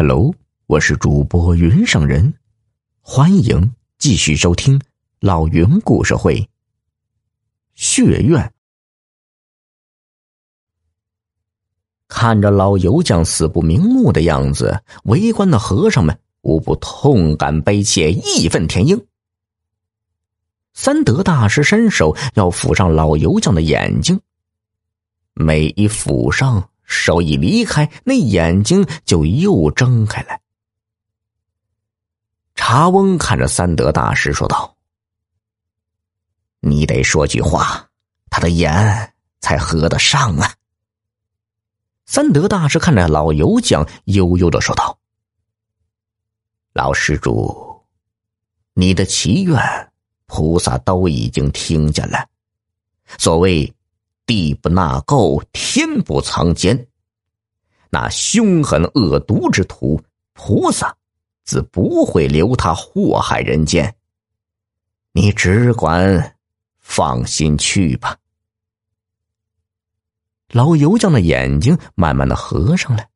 Hello，我是主播云上人，欢迎继续收听老云故事会。血院，看着老油匠死不瞑目的样子，围观的和尚们无不痛感悲切，义愤填膺。三德大师伸手要抚上老油匠的眼睛，每一抚上。手一离开，那眼睛就又睁开了。茶翁看着三德大师说道：“你得说句话，他的眼才合得上啊。”三德大师看着老油匠，悠悠的说道：“老施主，你的祈愿，菩萨都已经听见了。所谓……”地不纳垢，天不藏奸。那凶狠恶毒之徒，菩萨自不会留他祸害人间。你只管放心去吧。老油匠的眼睛慢慢的合上了。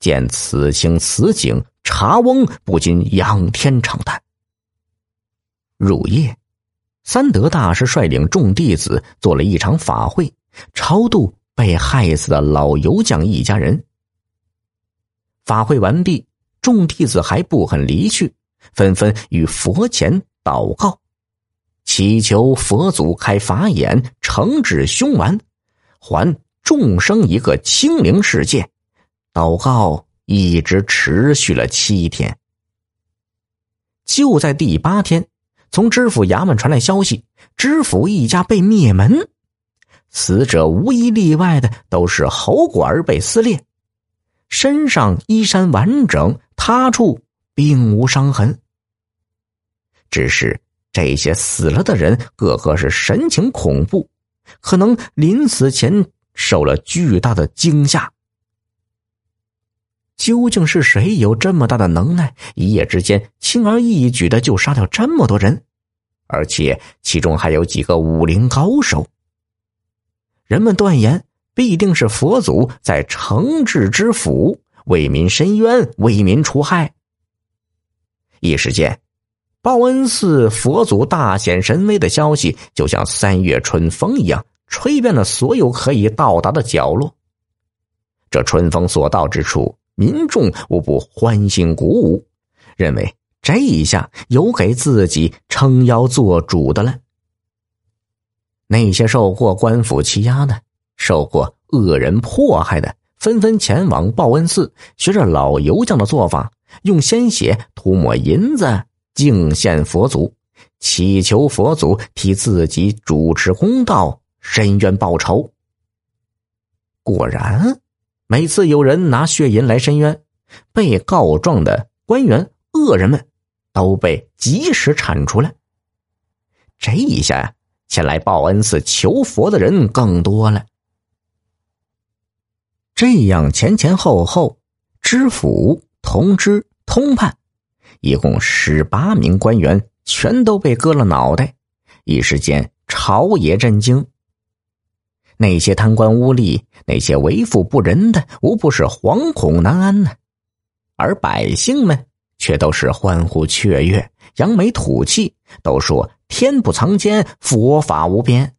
见此情此景，茶翁不禁仰天长叹。入夜。三德大师率领众弟子做了一场法会，超度被害死的老油匠一家人。法会完毕，众弟子还不肯离去，纷纷与佛前祷告，祈求佛祖开法眼，惩治凶顽，还众生一个清灵世界。祷告一直持续了七天，就在第八天。从知府衙门传来消息，知府一家被灭门，死者无一例外的都是喉管被撕裂，身上衣衫完整，他处并无伤痕。只是这些死了的人个个是神情恐怖，可能临死前受了巨大的惊吓。究竟是谁有这么大的能耐，一夜之间轻而易举的就杀掉这么多人，而且其中还有几个武林高手？人们断言，必定是佛祖在惩治之府，为民伸冤，为民除害。一时间，报恩寺佛祖大显神威的消息，就像三月春风一样，吹遍了所有可以到达的角落。这春风所到之处。民众无不欢欣鼓舞，认为这一下有给自己撑腰做主的了。那些受过官府欺压的、受过恶人迫害的，纷纷前往报恩寺，学着老油匠的做法，用鲜血涂抹银子，敬献佛祖，祈求佛祖替自己主持公道，伸冤报仇。果然。每次有人拿血银来申冤，被告状的官员恶人们都被及时铲除了。这一下，前来报恩寺求佛的人更多了。这样前前后后，知府、同知、通判，一共十八名官员全都被割了脑袋，一时间朝野震惊。那些贪官污吏，那些为富不仁的，无不是惶恐难安呢。而百姓们却都是欢呼雀跃，扬眉吐气，都说天不藏奸，佛法无边。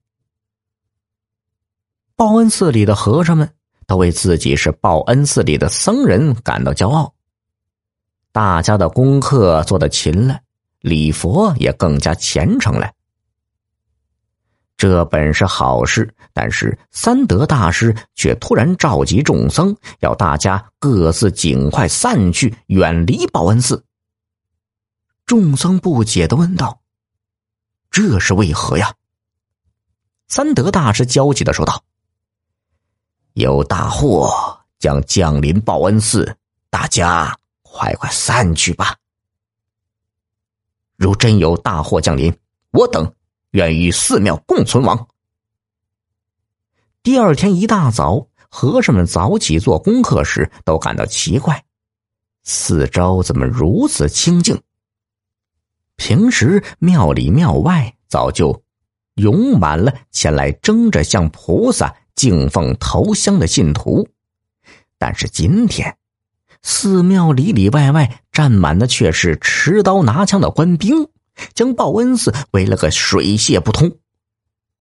报恩寺里的和尚们都为自己是报恩寺里的僧人感到骄傲。大家的功课做得勤了，礼佛也更加虔诚了。这本是好事，但是三德大师却突然召集众僧，要大家各自尽快散去，远离报恩寺。众僧不解的问道：“这是为何呀？”三德大师焦急的说道：“有大祸将降临报恩寺，大家快快散去吧。如真有大祸降临，我等……”愿与寺庙共存亡。第二天一大早，和尚们早起做功课时，都感到奇怪：四周怎么如此清静？平时庙里庙外早就涌满了前来争着向菩萨敬奉头香的信徒，但是今天，寺庙里里外外站满的却是持刀拿枪的官兵，将报恩寺围了个水泄不通。